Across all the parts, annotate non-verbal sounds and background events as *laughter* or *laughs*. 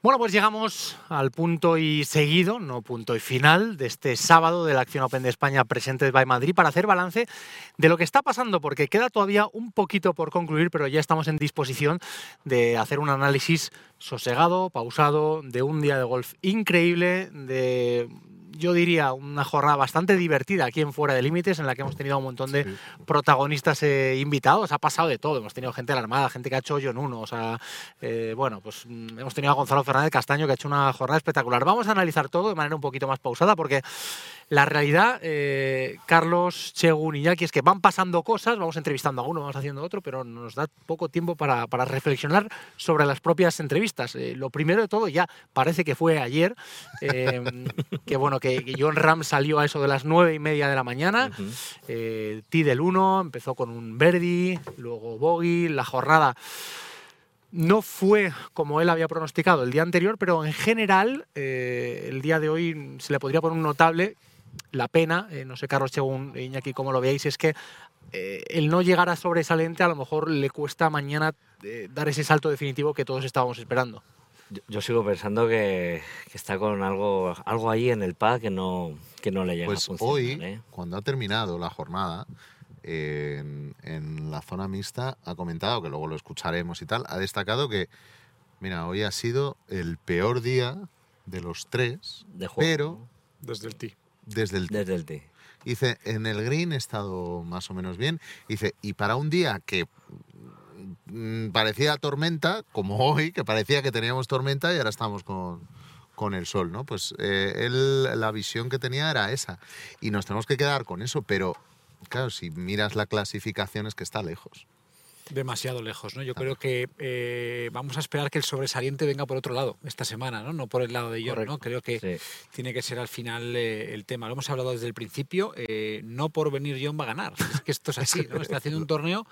Bueno, pues llegamos al punto y seguido, no punto y final, de este sábado de la Acción Open de España presente by Madrid para hacer balance de lo que está pasando, porque queda todavía un poquito por concluir, pero ya estamos en disposición de hacer un análisis sosegado, pausado, de un día de golf increíble, de yo diría, una jornada bastante divertida aquí en Fuera de Límites, en la que hemos tenido un montón de protagonistas eh, invitados. Ha pasado de todo. Hemos tenido gente de la Armada, gente que ha hecho hoyo en uno. O sea, eh, bueno, pues mm, hemos tenido a Gonzalo Fernández Castaño, que ha hecho una jornada espectacular. Vamos a analizar todo de manera un poquito más pausada, porque la realidad, eh, Carlos, Chegun y Jackie, es que van pasando cosas, vamos entrevistando a uno, vamos haciendo otro, pero nos da poco tiempo para, reflexionar sobre las propias entrevistas. lo primero de todo, ya parece que fue ayer, *laughs* que bueno, que que, John Ram salió a eso de las nueve y media de la mañana. Uh del 1 empezó con un Verdi, luego Bogey. La jornada no fue como él había pronosticado el día anterior, pero en general eh, el día de hoy se le podría poner un notable. La pena, eh, no sé Carlos Según Iñaki cómo lo veáis, es que el no llegar a sobresaliente a lo mejor le cuesta mañana dar ese salto definitivo que todos estábamos esperando. Yo, sigo pensando que, está con algo, algo ahí en el pad que no, que no le llega pues a funcionar. Hoy, ¿eh? cuando ha terminado la jornada, en, la zona mixta ha comentado, que luego lo escucharemos y tal, ha destacado que, mira, hoy ha sido el peor día de los tres, pero... Desde el tee. Desde el Desde el tee. Dice, en el green he estado más o menos bien. Dice, y para un día que parecía tormenta, como hoy, que parecía que teníamos tormenta y ahora estamos con, con el sol, ¿no? Pues eh, él, la visión que tenía era esa. Y nos tenemos que quedar con eso, pero claro, si miras la clasificación es que está lejos. Demasiado lejos, ¿no? Yo creo que eh, vamos a esperar que el sobresaliente venga por otro lado esta semana, ¿no? No por el lado de John, ¿no? Creo que tiene que ser al final eh, el tema. Lo hemos hablado desde el principio. no por venir John va a ganar. Es que esto es así, *laughs* ¿no? Está haciendo un torneo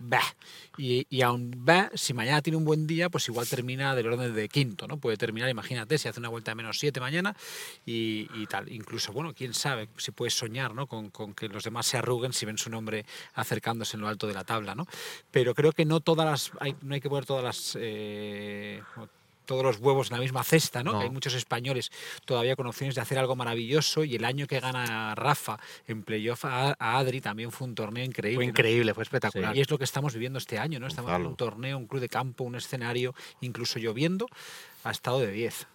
bah. Y, aún va, si mañana tiene un buen día, pues igual termina del orden de quinto, ¿no? Puede terminar, imagínate, si hace una vuelta de menos siete mañana y, tal. Incluso, bueno, quién sabe si puede soñar, ¿no? Con, con, que los demás se arruguen si ven su nombre acercándose en lo alto de la tabla, ¿no? Pero creo que no todas las, hay, no hay que poner todas las... Eh, todos los huevos en la misma cesta, ¿no? Hay muchos españoles todavía con opciones de hacer algo maravilloso y el año que gana Rafa en playoff a, Adri también fue un torneo increíble. Fue increíble, fue espectacular. Y es lo que estamos viviendo este año, ¿no? Estamos en un torneo, un club de campo, un escenario, incluso lloviendo, ha estado de 10.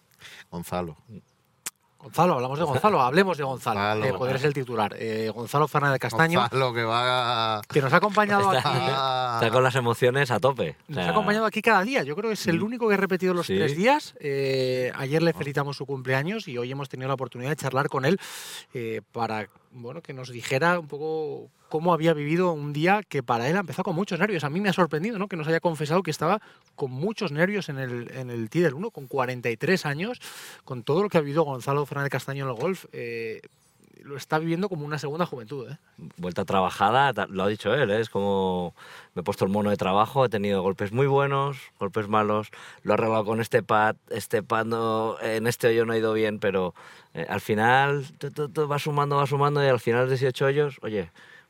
Gonzalo. Gonzalo, hablamos de Gonzalo, hablemos de Gonzalo. Eh, poder ser el titular. Eh, Gonzalo Fernández Castaño. Gonzalo, que va Que nos ha acompañado aquí. Está con las emociones a tope. Nos ha acompañado aquí cada día. Yo creo que es el mm. único que ha repetido los tres días. Eh, ayer le felicitamos su cumpleaños y hoy hemos tenido la oportunidad de charlar con él para bueno, que nos dijera un poco cómo había vivido un día que para él ha empezado con muchos nervios. A mí me ha sorprendido ¿no? que nos haya confesado que estaba con muchos nervios en el, en el del 1, con 43 años, con todo lo que ha vivido Gonzalo Fernández Castaño en el golf. Eh, lo está viviendo como una segunda juventud. ¿eh? Vuelta trabajada, lo ha dicho él, ¿eh? es como me he puesto el mono de trabajo, he tenido golpes muy buenos, golpes malos, lo he arreglado con este pad, este pad no, en este hoyo no ha ido bien, pero al final todo va sumando, va sumando y al final de 18 hoyos, oye,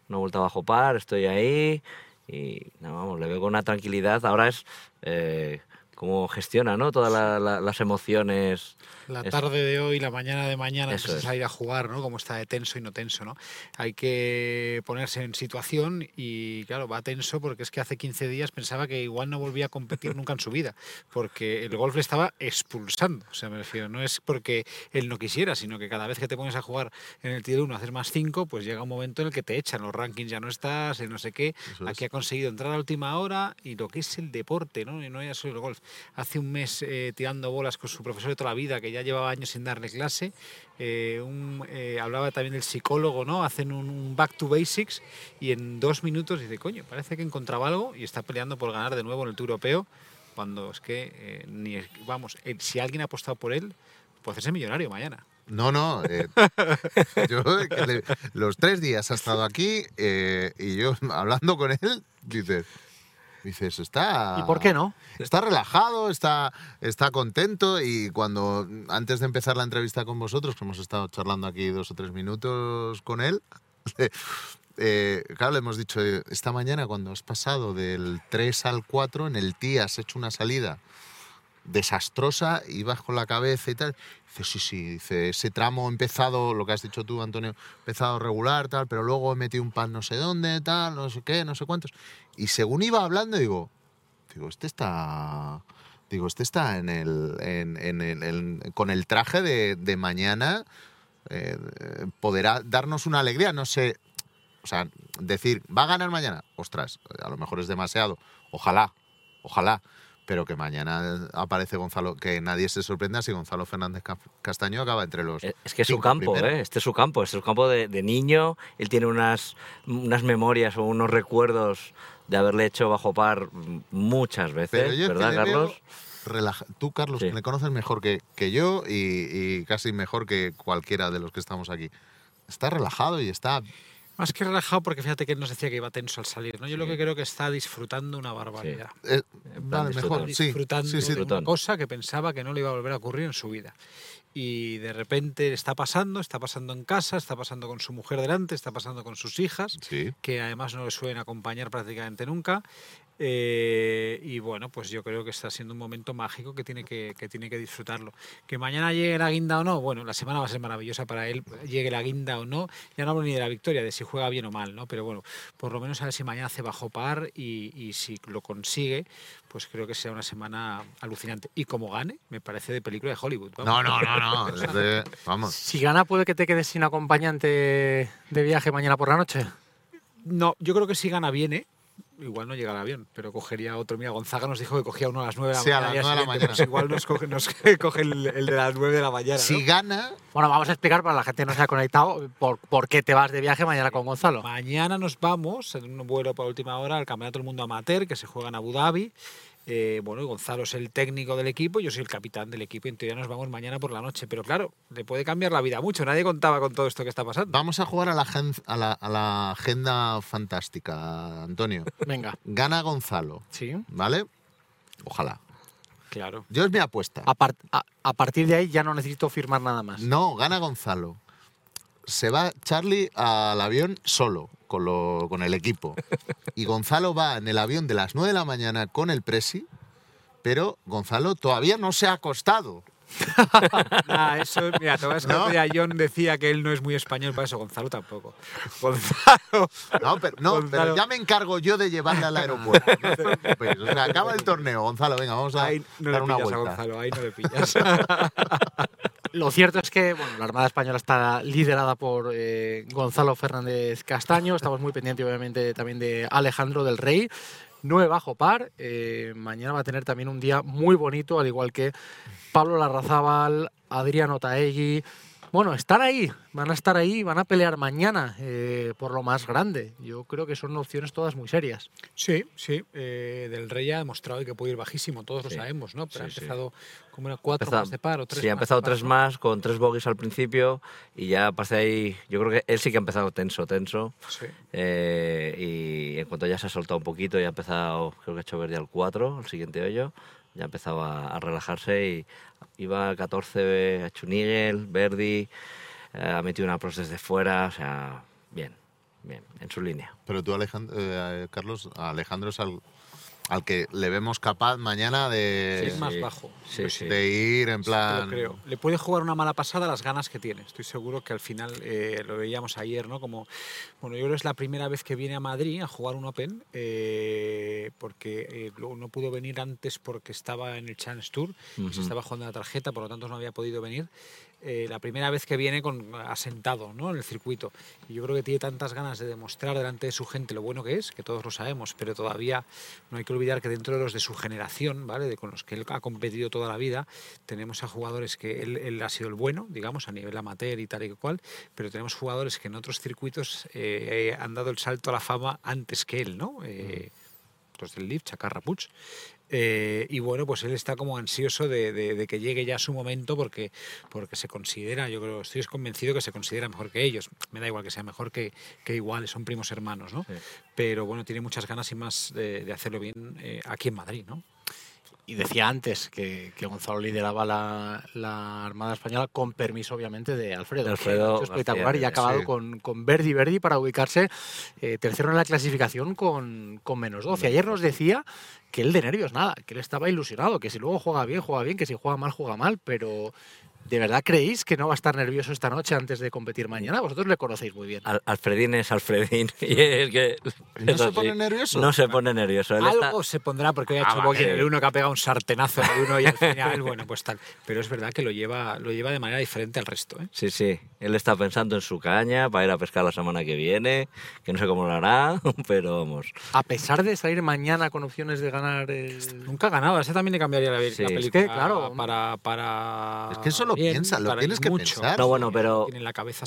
una vuelta bajo par, estoy ahí y no, vamos, le veo con una tranquilidad. Ahora es eh, cómo gestiona ¿no? todas las emociones la tarde de hoy, la mañana de mañana, antes de salir a jugar, ¿no? Como está de tenso y no tenso, ¿no? Hay que ponerse en situación y, claro, va tenso porque es que hace 15 días pensaba que igual no volvía a competir nunca en su vida, porque el golf le estaba expulsando. O sea, me refiero, no es porque él no quisiera, sino que cada vez que te pones a jugar en el tier 1 hacer más 5, pues llega un momento en el que te echan los rankings, ya no estás, en no sé qué. Aquí ha conseguido entrar a última hora y lo que es el deporte, ¿no? Y no ya solo el golf. Hace un mes eh, tirando bolas con su profesor de toda la vida, que ya llevaba años sin darle clase. Eh, eh, hablaba también del psicólogo, ¿no? Hacen un, back to basics y en dos minutos dice, coño, parece que encontraba algo y está peleando por ganar de nuevo en el Tour Europeo, cuando es que, ni, vamos, si alguien ha apostado por él, puede hacerse millonario mañana. No, no. *laughs* yo, los tres días ha estado aquí y yo *laughs* hablando con él, dices, dices, está... ¿Y por qué no? Está relajado, está, está contento y cuando, antes de empezar la entrevista con vosotros, que hemos estado charlando aquí dos o tres minutos con él, *laughs* eh, claro, le hemos dicho, esta mañana cuando has pasado del 3 al 4, en el TI has hecho una salida desastrosa, ibas con la cabeza y tal. Dice, sí, sí, dice, ese tramo empezado, lo que has dicho tú, Antonio, empezado regular, tal, pero luego he metido un pan no sé dónde, tal, no sé qué, no sé cuántos. Y según iba hablando, digo, digo, este está... Digo, este está en el, en, en el- en- con el traje de, de mañana, eh, podrá darnos una alegría, no sé, o sea, decir, va a ganar mañana, ostras, a lo mejor es demasiado, ojalá, ojalá, pero que mañana aparece Gonzalo, que nadie se sorprenda si Gonzalo Fernández Ca- Castaño acaba entre los... Eh, Es que es su campo. ¿eh? Este es su campo, este es su campo de, de niño. Él tiene unas, unas memorias o unos recuerdos de haberle hecho bajo par muchas Pero veces, yo es que ¿verdad, veo Carlos? relaja- Tú, Carlos, Sí. que le conoces mejor que, que yo y, y casi mejor que cualquiera de los que estamos aquí. Está relajado y está... Más que relajado, porque fíjate que él nos decía que iba tenso al salir, ¿no? Yo lo Sí. que creo que está disfrutando una barbaridad. eh, plan vale, mejor, sí. disfrutando sí, sí. de una cosa que pensaba que no le iba a volver a ocurrir en su vida. Y de repente está pasando, está pasando en casa, está pasando con su mujer delante, está pasando con sus hijas, Sí. que además no le suelen acompañar prácticamente nunca. Eh, y bueno, pues yo creo que está siendo un momento mágico que tiene que, que tiene que disfrutarlo. Que mañana llegue la guinda o no, bueno, la semana va a ser maravillosa para él, llegue la guinda o no. Ya no hablo ni de la victoria, de si juega bien o mal, ¿no? Pero bueno, por lo menos a ver si mañana hace bajo par y, y si lo consigue, pues creo que será una semana alucinante. Y como gane, me parece de película de Hollywood. vamos. No, no, no, no. *laughs* es de- vamos. Si gana, puede que te quedes sin acompañante de viaje mañana por la noche. No, yo creo que si gana viene. Igual no llega el avión, pero cogería otro. Mira, Gonzaga nos dijo que cogía uno a las 9 de la Sí, a mañana. las al día 9 de la mañana. pues igual nos coge, nos *laughs* coge el, el de las 9 de la mañana. ¿no? Si gana, Bueno, vamos a explicar para la gente que no se ha conectado por, por qué te vas de viaje mañana con Gonzalo. Mañana nos vamos en un vuelo para última hora al Campeonato del Mundo Amateur que se juega en Abu Dhabi. Eh, bueno, y Gonzalo es el técnico del equipo, yo soy el capitán del equipo y en teoría nos vamos mañana por la noche. Pero claro, le puede cambiar la vida mucho. Nadie contaba con todo esto que está pasando. vamos a jugar a la, gen- a la, a la agenda fantástica, Antonio. *laughs* Venga, Gana Gonzalo, sí. ¿vale? Ojalá. Claro. Yo es mi apuesta. A, par- a- a partir de ahí ya no necesito firmar nada más. No, gana Gonzalo. Se va Charlie al avión solo, con, lo- con el equipo. Y Gonzalo va en el avión de las 9 de la mañana con el Presi, pero Gonzalo todavía no se ha acostado. *laughs* Eso, mira, te decía que él no es muy español para eso, Gonzalo tampoco. *laughs* Gonzalo. No, pero, no, Gonzalo. pero ya me encargo yo de llevarle al aeropuerto. No te preocupes. O sea, acaba el torneo, Gonzalo. Venga, vamos a Ahí no dar le una pillas a vuelta. Gonzalo, ahí no le pillas. *laughs* Lo cierto es que bueno, la Armada Española está liderada por eh, Gonzalo Fernández Castaño. Estamos muy pendientes, obviamente, también de Alejandro del Rey. 9 bajo par. Eh, mañana va a tener también un día muy bonito, al igual que Pablo Larrazábal, Adriano Taegui. Bueno, están ahí, van a estar ahí, van a pelear mañana eh, por lo más grande. Yo creo que son opciones todas muy serias. Sí, sí. eh, del Rey ha demostrado que puede ir bajísimo, todos Sí, lo sabemos, ¿no? Pero sí, ha sí. empezado como era cuatro más de par o tres sí, ha más empezado par, tres ¿no? más con tres bogies al principio y ya pasé ahí. Yo creo que él sí que ha empezado tenso, tenso. Sí. eh, y en cuanto ya se ha soltado un poquito, ya ha empezado, creo que ha hecho verde al 4, el siguiente hoyo. Ya ha empezado a, a relajarse y iba al 14, ha hecho un Nigel, Verdi, eh, ha metido una pros desde fuera, o sea, bien, bien, en su línea. Pero tú, Alejandro, eh, Carlos, a Alejandro es al, al que le vemos capaz mañana de, Sí, es más sí. bajo. Sí, sí. de ir en Sí, te lo plan... creo. Le puede jugar una mala pasada las ganas que tiene. Estoy seguro que al final eh, lo veíamos ayer, ¿no? Como, bueno, yo creo que es la primera vez que viene a Madrid a jugar un Open, eh, porque eh, no pudo venir antes porque estaba en el Chance Tour y se estaba jugando la tarjeta, por lo tanto no había podido venir. Eh, la primera vez que viene con asentado ¿no? en el circuito. Y yo creo que tiene tantas ganas de demostrar delante de su gente lo bueno que es, que todos lo sabemos, pero todavía no hay que olvidar que dentro de los de su generación, ¿vale? de con los que él ha competido toda la vida, tenemos a jugadores que él, él ha sido el bueno, digamos, a nivel amateur y tal y cual, pero tenemos jugadores que en otros circuitos eh, han dado el salto a la fama antes que él, ¿no? Eh, los del Leaf, Chacarra Puig. Eh, y bueno, pues él está como ansioso de, de- de que llegue ya su momento porque, porque se considera, yo creo, estoy convencido que se considera mejor que ellos. Me da igual que sea mejor que, que iguales, son primos hermanos, ¿no? Sí. Pero bueno, tiene muchas ganas y más de, de hacerlo bien eh, aquí en Madrid, ¿no? Y decía antes que, que Gonzalo lideraba la, la, Armada Española con permiso, obviamente, de Alfredo. Alfredo espectacular y ha acabado sí. con, con Verdi Verdi para ubicarse eh, tercero en la clasificación con, con menos 12. Ayer nos decía que él de nervios nada, que él estaba ilusionado, que si luego juega bien, juega bien, que si juega mal, juega mal, pero ¿De verdad creéis que no va a estar nervioso esta noche antes de competir mañana? Vosotros le conocéis muy bien. Al Alfredín es Alfredín. *laughs* Y es que, ¿No es se así. pone nervioso? No se pone nervioso. Él Algo está- se pondrá porque hoy ha Ah, hecho vale. El uno que ha pegado un sartenazo en el uno y al final, bueno, pues tal. Pero es verdad que lo lleva, lo lleva de manera diferente al resto. ¿eh? Sí, sí. Él está pensando en su caña para ir a pescar la semana que viene, que no sé cómo lo hará, *laughs* pero vamos. A pesar de salir mañana con opciones de ganar el... Nunca ha ganado, ese también le cambiaría la, Sí, la es película. que, claro. para, para. Es que eso lo bien, piensa, lo tienes que mucho. pensar. No, bueno, pero Tiene en la cabeza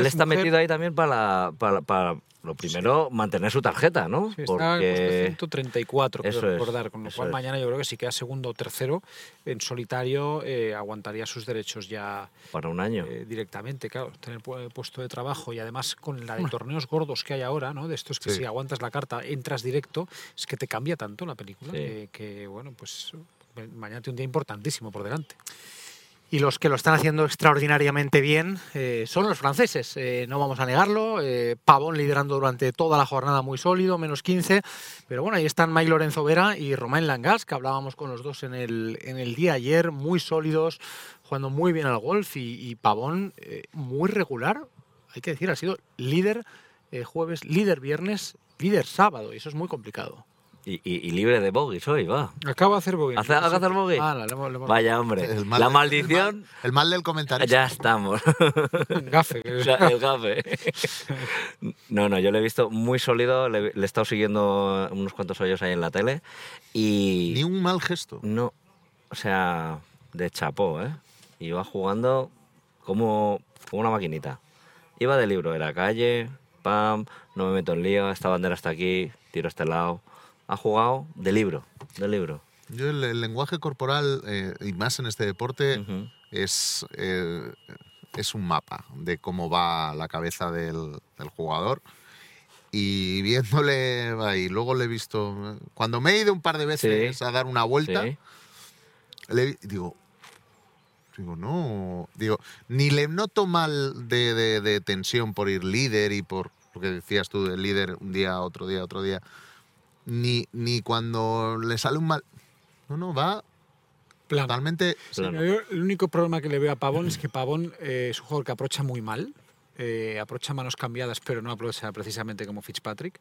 él está mujer, metido ahí también para, para, para lo primero, mantener su tarjeta, ¿no? sí, está en puesto 134, Eso creo es, recordar. Con lo cual, es. mañana yo creo que si queda segundo o tercero en solitario, eh, aguantaría sus derechos ya para un año. eh, directamente, claro, tener pu- puesto de trabajo y además con la de torneos gordos que hay ahora, ¿no? De estos que Sí. si aguantas la carta, entras directo, es que te cambia tanto la película que, que, bueno, pues mañana tiene un día importantísimo por delante. Y los que lo están haciendo extraordinariamente bien eh, son los franceses, eh, no vamos a negarlo. eh, Pavón liderando durante toda la jornada muy sólido, menos 15. Pero bueno, ahí están Mike Lorenzo Vera y Romain Langas, que hablábamos con los dos en el, en el día ayer, muy sólidos, jugando muy bien al golf. Y, Pavón muy regular, hay que decir, ha sido líder jueves, líder viernes, líder sábado, y eso es muy complicado. Y, y- y libre de bogies hoy, va. Acaba de hacer Bogey. ¿Hace, ¿Hace hacer bogey? Ah, hemos- le hemos- Vaya, hombre. El mal la maldición, El mal, el mal del comentario. ya estamos. Gafe. *laughs* O sea, el gafe. No, no, yo le he visto muy sólido, le, le he estado siguiendo unos cuantos hoyos ahí en la tele y... Ni un mal gesto. No, o sea, de chapó, ¿eh? Iba jugando como, como una maquinita. Iba de libro, era calle, pam, no me meto en lío, esta bandera está aquí, tiro a este lado. Ha jugado de libro, de libro. Yo el, el lenguaje corporal, eh, y más en este deporte, Ujú. es, eh, es un mapa de cómo va la cabeza del, del jugador. Y viéndole *laughs* ahí, luego le he visto. Cuando me he ido un par de veces Sí. a dar una vuelta, Sí. le digo. Digo, no. Digo, ni le noto mal de, de- de tensión por ir líder y por lo que decías tú del líder un día, otro día, otro día. Ni, ni cuando le sale un mal. No, no, va Plano. totalmente. Sí, Plano. yo el único problema que le veo a Pavón es que Pavón eh, es un jugador que aprocha muy mal. eh, aprocha manos cambiadas, pero no aprocha precisamente como Fitzpatrick.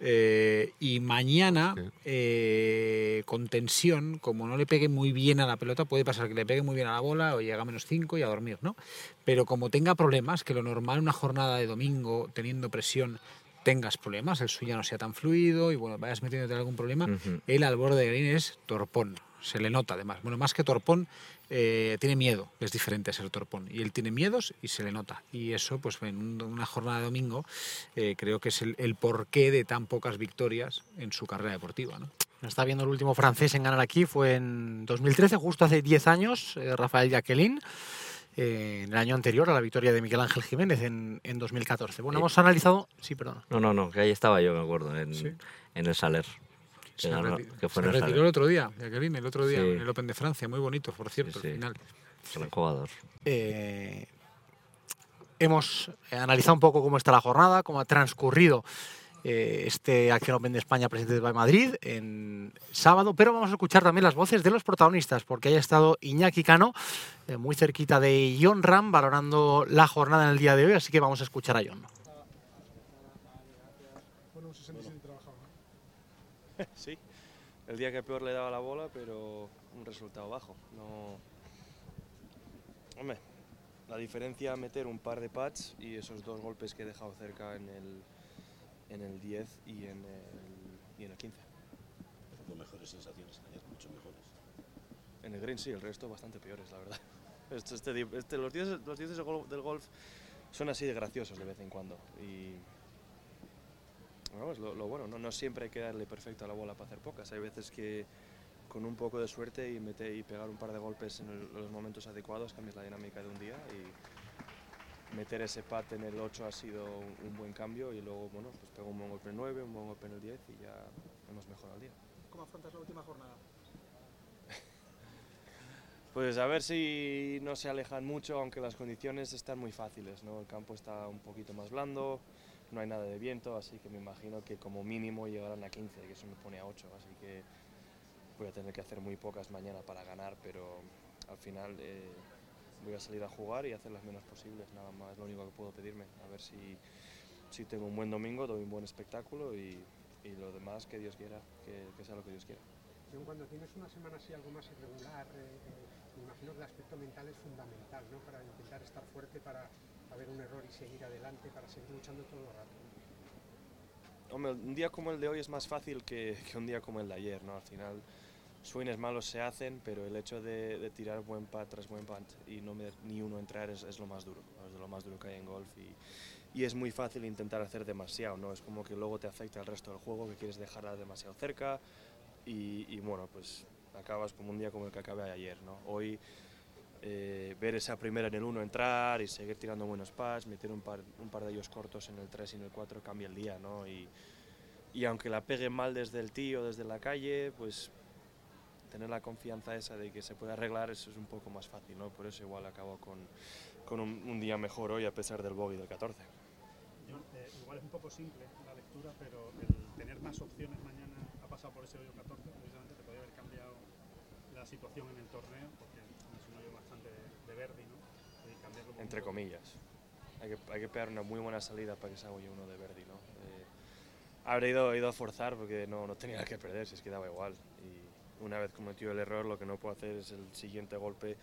Eh, y mañana, Sí. eh, con tensión, como no le pegue muy bien a la pelota, puede pasar que le pegue muy bien a la bola o llega a menos 5 y a dormir, ¿no? Pero como tenga problemas, que lo normal una jornada de domingo, teniendo presión, tengas problemas, el suyo no sea tan fluido y bueno, vayas metiéndote en algún problema, Ujú. él al borde de green es torpón. Se le nota además. Bueno, más que torpón, eh, tiene miedo. Es diferente ser torpón. Y él tiene miedos y se le nota. Y eso, pues en un- una jornada de domingo, eh, creo que es el, el porqué de tan pocas victorias en su carrera deportiva. ¿no? Está viendo el último francés en ganar aquí, fue en 2013, justo hace 10 años, eh, Rafael Jacqueline, eh, en el año anterior a la victoria de Miguel Ángel Jiménez en, en 2014. Bueno, Eh, hemos analizado... Sí, perdón. No, no, no, que ahí estaba yo, me acuerdo, en, Sí. en el Saler. Que ganó- que fue se en el retiró Saler. el otro día, Jacqueline, el otro día Sí. en el Open de Francia. Muy bonito, por cierto, Sí, al final. Gran jugador. Eh, hemos analizado un poco cómo está la jornada, cómo ha transcurrido este Acción Open de España presente de Madrid en sábado, pero vamos a escuchar también las voces de los protagonistas, porque haya estado Iñaki Cano eh, muy cerquita de John Ram valorando la jornada en el día de hoy, así que vamos a escuchar a John. *laughs* Sí, el día que peor le daba la bola, pero un resultado bajo. No... Hombre, la diferencia meter un par de pads y esos dos golpes que he dejado cerca en el, en el 10 y en el, y en el 15. Tengo mejores sensaciones ayer, mucho mejores. En el green sí, el resto bastante peores, la verdad. *laughs* Este, este este- los 10 los 10 del gol- del golf son así de graciosos de vez en cuando. Y bueno, es lo, lo bueno, ¿no? no siempre hay que darle perfecto a la bola para hacer pocas. Hay veces que con un poco de suerte y, meter, y pegar un par de golpes en el- los momentos adecuados cambias la dinámica de un día. Y meter ese pat en el 8 ha sido un, un buen cambio. Y luego, bueno, pues pego un buen golpe en el 9, un buen golpe en el 10 y ya hemos mejorado el día. ¿Cómo afrontas la última jornada? *laughs* Pues a ver si no se alejan mucho, aunque las condiciones están muy fáciles, ¿no? El campo está un poquito más blando, no hay nada de viento, así que me imagino que como mínimo llegarán a 15, que eso me pone a 8, así que voy a tener que hacer muy pocas mañana para ganar, pero al final eh, voy a salir a jugar y hacer las menos posibles, nada más, es lo único que puedo pedirme, a ver si, si tengo un buen domingo, doy un buen espectáculo y, y lo demás que Dios quiera, que, que sea lo que Dios quiera. Cuando tienes una semana así algo más irregular, eh, eh, me imagino que el aspecto mental es fundamental, ¿no? Para intentar estar fuerte, para haber un error y seguir adelante, para seguir luchando todo el rato. Hombre, un día como el de hoy es más fácil que, que un día como el de ayer, ¿no? Al final, swings malos se hacen, pero el hecho de, tirar buen pat tras buen pat y no ver ni uno entrar es, lo más duro, es lo más duro que hay en golf y, es muy fácil intentar hacer demasiado, ¿no? Es como que luego te afecta el resto del juego, que quieres dejarla demasiado cerca y, y bueno, pues acabas como un día como el que acabé ayer, ¿no? Hoy eh, ver esa primera en el 1 entrar y seguir tirando buenos pads, meter un par, un par de ellos cortos en el 3 y en el 4 cambia el día, ¿no? Y, y aunque la pegue mal desde el tío, desde la calle, pues tener la confianza esa de que se puede arreglar, eso es un poco más fácil, ¿no? Por eso igual acabo con, con un, un día mejor hoy a pesar del bogey del 14. John, eh, igual es un poco simple la lectura, pero el tener más opciones mañana ha pasado por ese hoyo 14, precisamente te podría haber cambiado la situación en el torneo, porque es un hoyo bastante de, de verde, ¿no? Y cambiarlo entre poco. comillas. Hay que, hay que pegar una muy buena salida para que se haga uno de Verdi, ¿no? Eh, habré ido, ido a forzar porque no, no tenía que perder, si es que daba igual. Y una vez cometido el error, lo que no puedo hacer es el siguiente golpe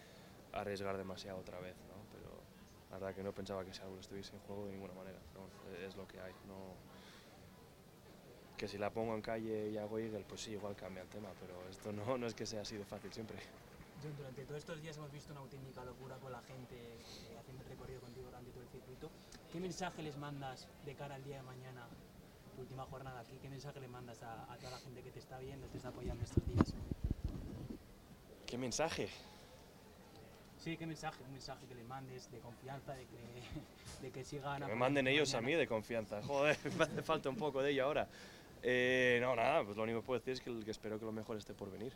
arriesgar demasiado otra vez, ¿no? Pero la verdad que no pensaba que ese árbol estuviese en juego de ninguna manera. Eh, Es lo que hay, no... Que si la pongo en calle y hago eagle, pues sí, igual cambia el tema, pero esto no, no es que sea así de fácil siempre. John, durante todos estos días hemos visto una auténtica locura con la gente eh, haciendo el recorrido contigo durante todo el circuito. ¿Qué mensaje les mandas de cara al día de mañana, tu última jornada aquí? ¿Qué mensaje le mandas a, a toda la gente que te está viendo, te está apoyando estos días? ¿Qué mensaje? Sí, ¿qué mensaje? Un mensaje que le mandes de confianza, de que, de que sigan... Que me manden ellos a mañana. mí de confianza. Joder, *laughs* me hace falta un poco de ello ahora. Eh, no, nada, pues lo único que puedo decir es que, que espero que lo mejor esté por venir.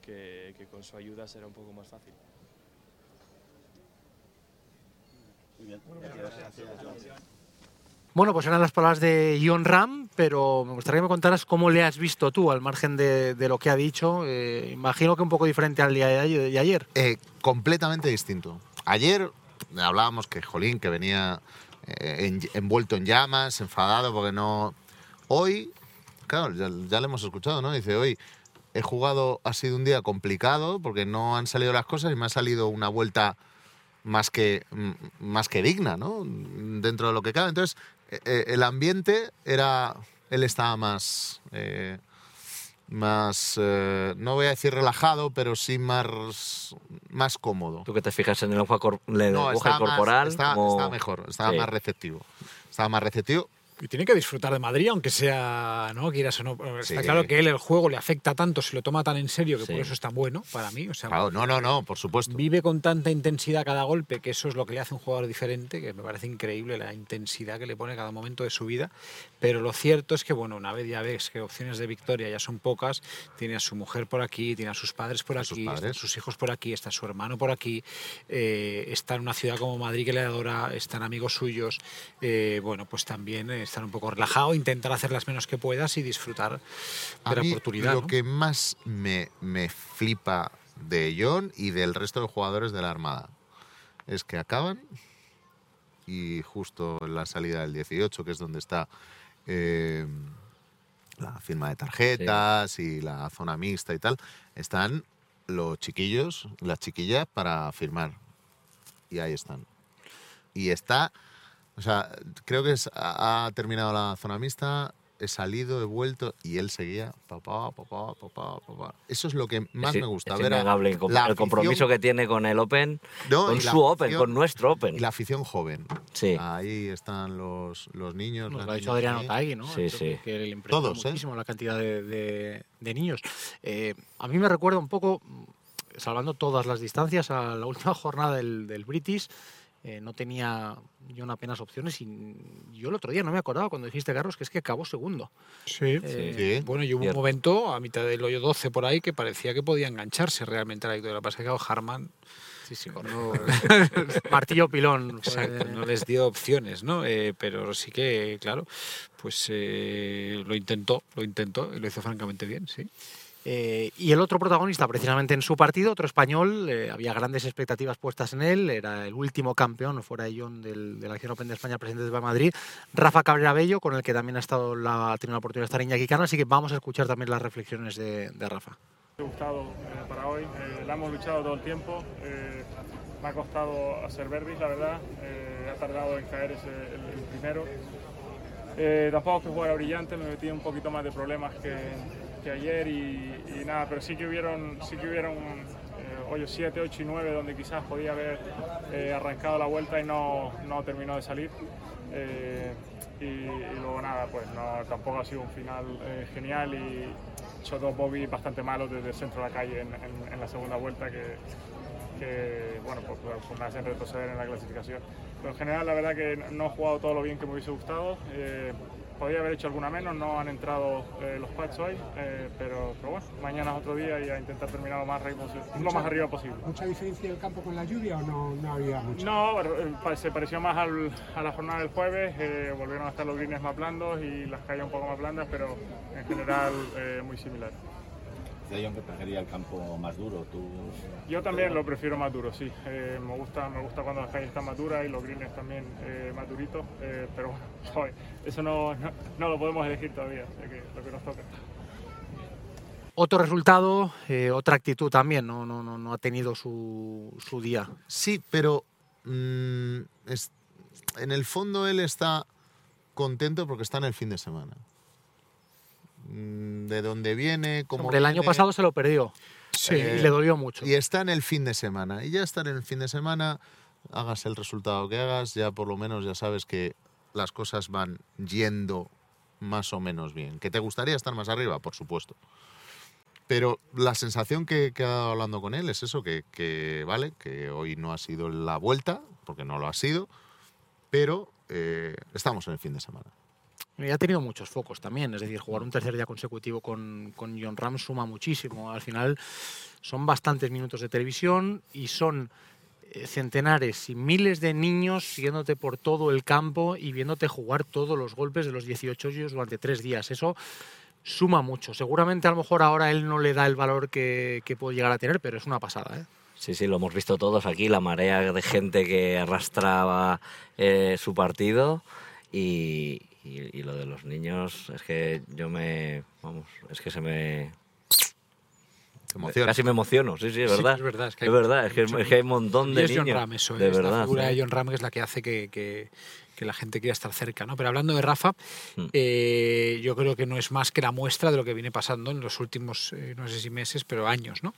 Que, que con su ayuda será un poco más fácil. Muy bien. Gracias, John. Bueno, pues eran las palabras de John Ram, pero me gustaría que me contaras cómo le has visto tú, al margen de, de lo que ha dicho. Eh, imagino que un poco diferente al día de ayer-. Eh, completamente distinto. Ayer hablábamos que Jolín, que venía eh, en- envuelto en llamas, enfadado porque no... Hoy, claro, ya, ya le hemos escuchado, ¿no? Dice, hoy he jugado, ha sido un día complicado porque no han salido las cosas y me ha salido una vuelta más que, más que digna, ¿no? Dentro de lo que cabe. Entonces, eh, eh, el ambiente era... Él estaba más... eh, más, eh, no voy a decir relajado, pero sí más, más cómodo. Tú que te fijas en el lenguaje, más- corporal. como- estaba mejor, estaba Sí. más receptivo. Estaba más receptivo. Y tiene que disfrutar de Madrid, aunque sea, ¿no? Quieras o no. Está Sí. claro que él el juego le afecta tanto, se lo toma tan en serio que Sí. por eso es tan bueno para mí. O sea, Claro, no, no, no, por supuesto. vive con tanta intensidad cada golpe que eso es lo que le hace un jugador diferente, que me parece increíble la intensidad que le pone cada momento de su vida. Pero lo cierto es que, bueno, una vez ya ves que opciones de victoria ya son pocas, tiene a su mujer por aquí, tiene a sus padres por sus aquí, están padres. sus hijos por aquí, está su hermano por aquí, eh, está en una ciudad como Madrid que le adora, están amigos suyos, eh, bueno, pues también eh, estar un poco relajado, intentar hacer las menos que puedas y disfrutar A de la mí oportunidad. lo ¿no? que más me, me flipa de John y del resto de jugadores de la Armada es que acaban y justo en la salida del 18, que es donde está eh, la firma de tarjetas y la zona mixta y tal, están los chiquillos, las chiquillas para firmar. Y ahí están. Y está, o sea, creo que es- ha terminado la zona mixta, he salido, he vuelto y él seguía, papá, papá, papá, papá. Eso es lo que más es, me gusta. es ver a innegable el, el compromiso afición- que tiene con el Open, No, con su Open, afición- con nuestro Open. Y la afición joven. Sí. Ahí están los, los niños. Nos lo ha dicho Adriano. Taegui, ¿no? Sí, sí. Que, le impresionó Todos, ¿eh? muchísimo la cantidad de, de- de niños. Eh, a mí me recuerda un poco, salvando todas las distancias, a la última jornada del, del British, eh, no tenía John apenas opciones y yo el otro día no me acordaba cuando dijiste, Carlos, que es que acabó segundo. Sí. Eh, Sí. Bueno, y hubo un Cierto. momento a mitad del hoyo 12 por ahí que parecía que podía engancharse realmente a la victoria. Pasa que Harman Sí, sí, no, *laughs* Martillo pilón. *laughs* exacto, no les dio opciones, ¿no? Eh, pero sí que, claro, pues eh, lo intentó, lo intentó y lo hizo francamente bien, sí. Eh, y el otro protagonista, precisamente en su partido, otro español, eh, había grandes expectativas puestas en él, era el último campeón, fuera de John, del, de la Acción Open de España presente de Madrid, Rafa Cabrera Bello, con el que también ha estado la, ha la oportunidad de estar Iñaki Cano, así que vamos a escuchar también las reflexiones de, Rafa. Me ha gustado eh, para hoy, la hemos luchado todo el tiempo, me ha costado hacer verdis, la verdad, ha tardado en caer ese, el, primero. Tampoco es que fuera brillante, me metí un poquito más de problemas que, ayer y, nada, pero sí que hubieron, sí que hubieron eh, hoyos 7, 8 y 9 donde quizás podía haber eh, arrancado la vuelta y no, no terminó de salir. Eh, y, luego nada, pues no, tampoco ha sido un final eh, genial y hecho dos bobbies bastante malos desde el centro de la calle en, la segunda vuelta que, que, bueno, pues, pues, pues me hacen retroceder en la clasificación. Pero en general la verdad que no he jugado todo lo bien que me hubiese gustado. Podría haber hecho alguna menos, no han entrado eh, los pads hoy, eh, pero, pero bueno, mañana es otro día y a intentar terminar lo más, lo más arriba posible. ¿Mucha diferencia del campo con la lluvia o no, no había mucha? No, eh, se pareció más al- a la jornada del jueves, eh, volvieron a estar los greens más blandos y las calles un poco más blandas, pero en general muy similar. Que prefería el campo más duro. Tú, Yo también lo prefiero más duro, sí. Eh, me, gusta, me gusta cuando las calles están más duras y los greens también eh, más duritos, eh, pero bueno, *laughs* joder, eso no, no, no lo podemos elegir todavía, así que lo que nos toca. Otro resultado, eh, otra actitud también, no, no, no, no ha tenido su, su día. Sí, pero mm, es- en el fondo él está contento porque está en el fin de semana. Mm, De dónde viene, cómo Hombre, el año viene, pasado se lo perdió Sí. y le dolió mucho. Y está en el fin de semana. Y ya estar en el fin de semana, hagas el resultado que hagas, ya por lo menos ya sabes que las cosas van yendo más o menos bien. ¿Que te gustaría estar más arriba? Por supuesto. Pero la sensación que, que ha dado hablando con él es eso, que, que vale, que hoy no ha sido la vuelta, porque no lo ha sido, pero eh, estamos en el fin de semana. Y ha tenido muchos focos también, es decir, jugar un tercer día consecutivo con, con John Ram suma muchísimo. Al final son bastantes minutos de televisión y son eh, centenares y miles de niños siguiéndote por todo el campo y viéndote jugar todos los golpes de los 18 hoyos durante tres días. Eso suma mucho. Seguramente a lo mejor ahora él no le da el valor que, que puede llegar a tener, pero es una pasada. ¿eh? Sí, sí, lo hemos visto todos aquí, la marea de gente que arrastraba eh, su partido y, y- y lo de los niños, es que yo me, vamos, es que se me... Te emociona. Casi me emociono, sí, sí, es Sí, verdad. es verdad, es que es, hay verdad, es que, es que hay un montón Y de es John niños. Ram eso, de es la verdad. figura ¿eh? de John Ram que es la que hace que, que- que la gente quiera estar cerca. ¿no? Pero hablando de Rafa, Mm. eh, yo creo que no es más que la muestra de lo que viene pasando en los últimos, eh, no sé si meses, pero años. ¿no?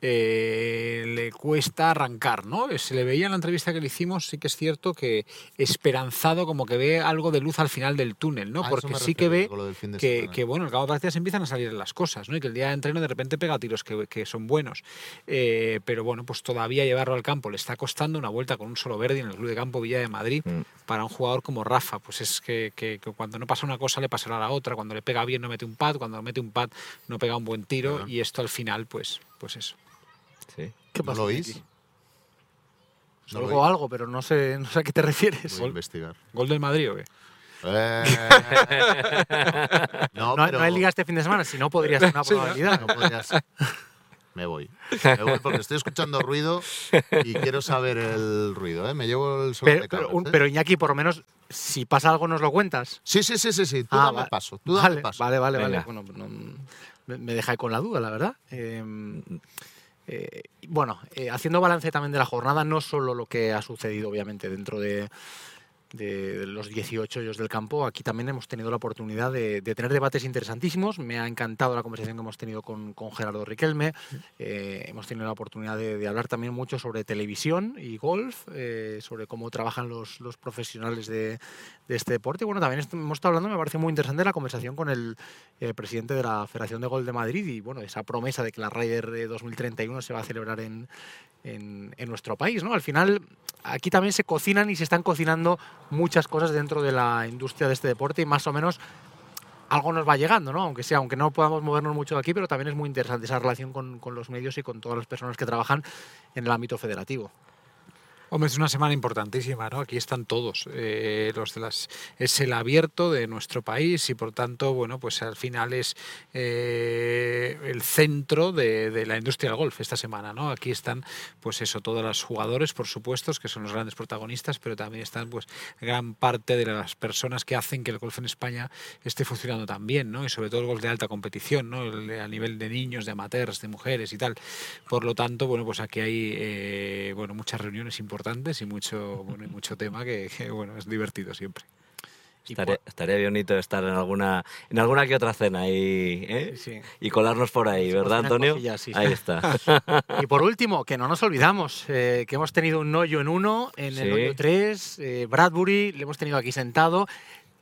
Eh, le cuesta arrancar, ¿no? Se le veía en la entrevista que le hicimos, sí que es cierto que esperanzado, como que ve algo de luz al final del túnel, ¿no? Porque sí que ve que, que, bueno, al cabo de partidas empiezan a salir las cosas, ¿no? Y que el día de entreno de repente pega tiros que, que son buenos. Eh, pero bueno, pues todavía llevarlo al campo le está costando una vuelta con un solo verde en el Club de Campo Villa de Madrid Mm. para un jugador como Rafa. Pues es que, que- que cuando no pasa una cosa le pasará la otra, cuando le pega bien no mete un pad, cuando mete un pad no pega un buen tiro Claro. y esto al final, pues, pues eso. Sí. ¿Qué ¿No pasa, lo oís? ¿No oís? algo, pero no sé, no sé a qué te refieres. Voy a investigar. ¿Gol del Madrid o qué? Eh, *laughs* no, No, pero no hay liga este fin de semana, si no podría ser una *laughs* Sí, ¿no? probabilidad. no podría ser. Me voy. Me voy porque estoy escuchando ruido y quiero saber el ruido. ¿eh? Me llevo el solo Pero, de pero, cabras, un- ¿eh? pero Iñaki, por lo menos, si pasa algo, nos lo cuentas. Sí, sí, sí, sí, sí. Tú Ah, dame va- paso. Tú dame vale, paso. vale, vale, vale. Bueno, no, me, ahí con la duda, la verdad. Eh, eh, bueno, eh, haciendo balance también de la jornada, no solo lo que ha sucedido, obviamente, dentro de, de los 18 hoyos del campo, aquí también hemos tenido la oportunidad de, de tener debates interesantísimos. Me ha encantado la conversación que hemos tenido con, con Gerardo Riquelme. Eh, hemos tenido la oportunidad de, de hablar también mucho sobre televisión y golf, eh, sobre cómo trabajan los, los profesionales de, de este deporte. Bueno, también hemos estado hablando, me parece muy interesante la conversación con el eh, presidente de la Federación de Golf de Madrid y bueno, esa promesa de que la Ryder de 2031 se va a celebrar en, en, en nuestro país. ¿no? Al final, aquí también se cocinan y se están cocinando muchas cosas dentro de la industria de este deporte y más o menos algo nos va llegando, ¿no? Aunque sea, aunque no podamos movernos mucho de aquí, pero también es muy interesante esa relación con, con los medios y con todas las personas que trabajan en el ámbito federativo. Hombre, es una semana importantísima, ¿no? Aquí están todos, eh, los de las es el abierto de nuestro país y por tanto, bueno, pues al final es eh, el centro de, de la industria del golf esta semana, ¿no? Aquí están, pues eso, todos los jugadores, por supuesto, que son los grandes protagonistas, pero también están, pues, gran parte de las personas que hacen que el golf en España esté funcionando tan bien, ¿no? Y sobre todo el golf de alta competición, ¿no? El- a nivel de niños, de amateurs, de mujeres y tal. Por lo tanto, bueno, pues aquí hay, eh, bueno, muchas reuniones importantes y mucho, bueno, y *laughs* mucho tema que, que, bueno, es divertido siempre. Estaría, estaría bonito estar en alguna, en alguna que otra cena y, ¿eh? Sí. y colarnos por ahí, ¿verdad, Antonio? cosillas, sí. Ahí está. *laughs* Y por último, que no nos olvidamos, eh, que hemos tenido un hoyo en uno, en el hoyo 3, Bradbury, le hemos tenido aquí sentado.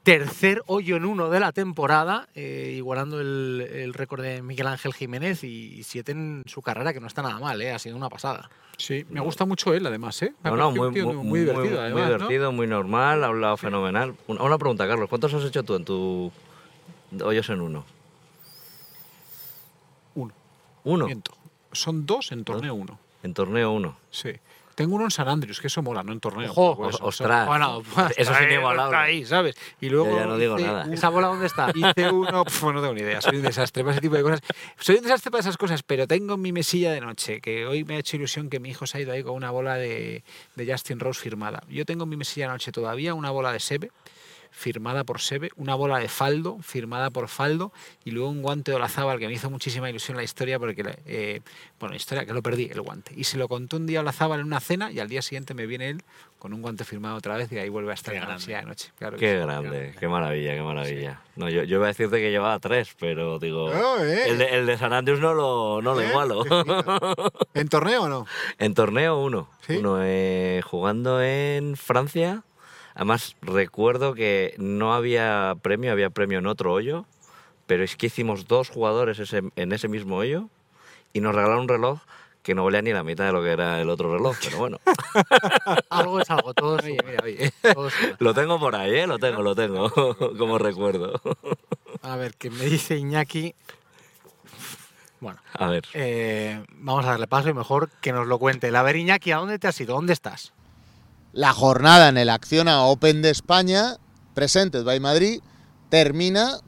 Tercer hoyo en uno de la temporada, eh, igualando el, el récord de Miguel Ángel Jiménez y siete en su carrera, que no está nada mal, eh, ha sido una pasada. Sí, me gusta mucho él, además, ¿eh? No, no, muy, muy, muy divertido, muy además, ¿no? divertido, muy normal, ha hablado fenomenal. Una, una pregunta, Carlos, ¿cuántos has hecho tú en tu hoyos en uno? Uno. ¿Uno? Miento. Son dos en torneo uno. En torneo uno. Sí. Tengo uno en San Andrews, que eso mola, no en torneo. Ojo, ostras. Bueno, *laughs* Eso es inigualable. está ahí, ¿sabes? Y luego Yo ya no digo nada. un- ¿Esa bola dónde está? Hice uno, pf, no tengo ni idea, soy un desastre para ese tipo de cosas. Soy un desastre para esas cosas, pero tengo mi mesilla de noche, que hoy me ha hecho ilusión que mi hijo se ha ido ahí con una bola de, de Justin Rose firmada. Yo tengo en mi mesilla de noche todavía una bola de Sebe, firmada por Sebe, una bola de Faldo, firmada por Faldo, y luego un guante de Olazábal que me hizo muchísima ilusión la historia, porque, eh, bueno, la historia que lo perdí, el guante. Y se lo contó un día Olazábal en una cena, y al día siguiente me viene él con un guante firmado otra vez, y ahí vuelve a estar en la de noche. Claro Qué sí. grande, qué maravilla, qué maravilla. No, yo, yo iba a decirte que llevaba tres, pero digo, Oh, eh. el, de, el de San Andrews no lo, no lo Eh, igualo. ¿En torneo o no? en torneo uno, ¿Sí? uno eh, jugando en Francia. Además recuerdo que no había premio, había premio en otro hoyo, pero es que hicimos dos jugadores ese- en ese mismo hoyo y nos regalaron un reloj que no valía ni la mitad de lo que era el otro reloj, pero bueno, *laughs* Algo es algo, todo Oye, mira, oye. todo lo tengo por ahí, ¿eh? lo tengo, lo tengo, *laughs* como recuerdo. A ver, que me dice Iñaki. Bueno, A ver. eh, vamos a darle paso y mejor que nos lo cuente. A ver, Iñaki, ¿a dónde te has ido? ¿Dónde estás? La jornada en el Acciona Open de España, Presentes by Madrid, termina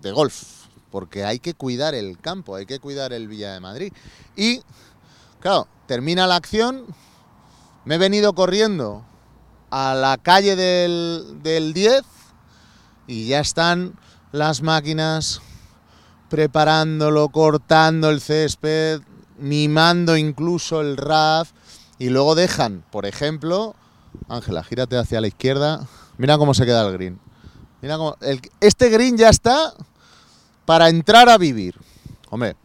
de golf, porque hay que cuidar el campo, hay que cuidar el Villa de Madrid. Y, claro, termina la acción, me he venido corriendo a la calle del, del 10 y ya están las máquinas preparándolo, cortando el césped, mimando incluso el RAF y luego dejan, por ejemplo, Ángela, gírate hacia la izquierda, mira cómo se queda el green. Mira cómo, este green ya está para entrar a vivir. Hombre,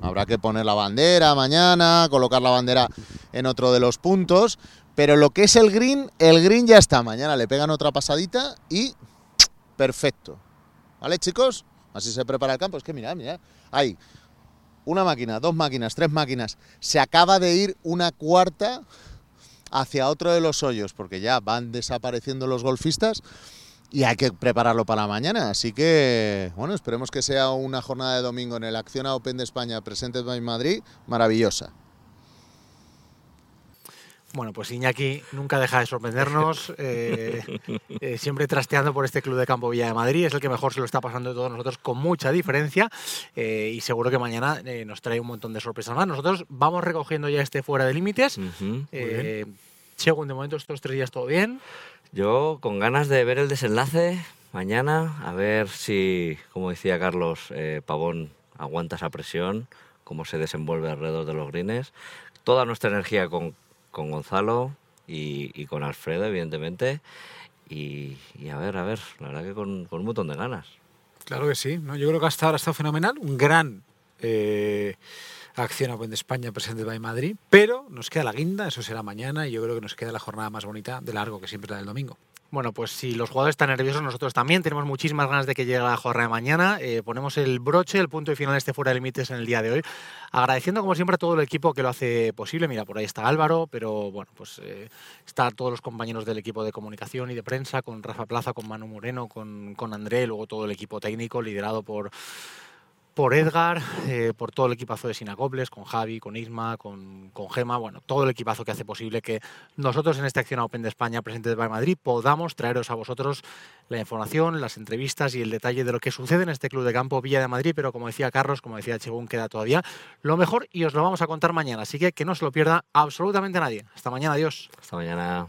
habrá que poner la bandera mañana, colocar la bandera en otro de los puntos, pero lo que es el green, el green ya está. Mañana le pegan otra pasadita y perfecto. ¿Vale, chicos? Así se prepara el campo. Es que mirad, mirad. Hay una máquina, dos máquinas, tres máquinas. Se acaba de ir una cuarta hacia otro de los hoyos, porque ya van desapareciendo los golfistas y hay que prepararlo para mañana. Así que, bueno, esperemos que sea una jornada de domingo en el Acciona Open de España Presentes by Madrid maravillosa. Bueno, pues Iñaki nunca deja de sorprendernos, *laughs* eh, eh, siempre trasteando por este Club de Campo Villa de Madrid, es el que mejor se lo está pasando de todos nosotros con mucha diferencia eh, y seguro que mañana eh, nos trae un montón de sorpresas más. Nosotros vamos recogiendo ya este fuera de límites. Ujú. Eh, según de momento estos tres días todo bien. Yo con ganas de ver el desenlace mañana, a ver si, como decía Carlos, eh, Pavón aguanta esa presión, cómo se desenvuelve alrededor de los greens. Toda nuestra energía con, con Gonzalo, y, con Alfredo, evidentemente. Y, a ver, a ver, la verdad que con, con un montón de ganas. Claro que sí, ¿no? yo creo que hasta ahora ha estado fenomenal, un gran eh, Acción Open de España presente by Madrid, pero nos queda la guinda, eso será mañana y yo creo que nos queda la jornada más bonita de largo que siempre es la del domingo. Bueno, pues si los jugadores están nerviosos, nosotros también tenemos muchísimas ganas de que llegue la jornada de mañana. Eh, ponemos el broche, el punto y final este fuera de límites en el día de hoy. Agradeciendo como siempre a todo el equipo que lo hace posible. Mira, por ahí está Álvaro, pero bueno, pues eh, está todos los compañeros del equipo de comunicación y de prensa, con Rafa Plaza, con Manu Moreno, con, con André, luego todo el equipo técnico liderado por por Edgar, eh, por todo el equipazo de Sinacobles, con Javi, con Isma, con, con Gema, bueno, todo el equipazo que hace posible que nosotros en esta acción Open de España presente de Madrid podamos traeros a vosotros la información, las entrevistas y el detalle de lo que sucede en este club de campo Villa de Madrid, pero como decía Carlos, como decía Chegún, queda todavía lo mejor y os lo vamos a contar mañana, así que que no se lo pierda absolutamente nadie. Hasta mañana, adiós. Hasta mañana.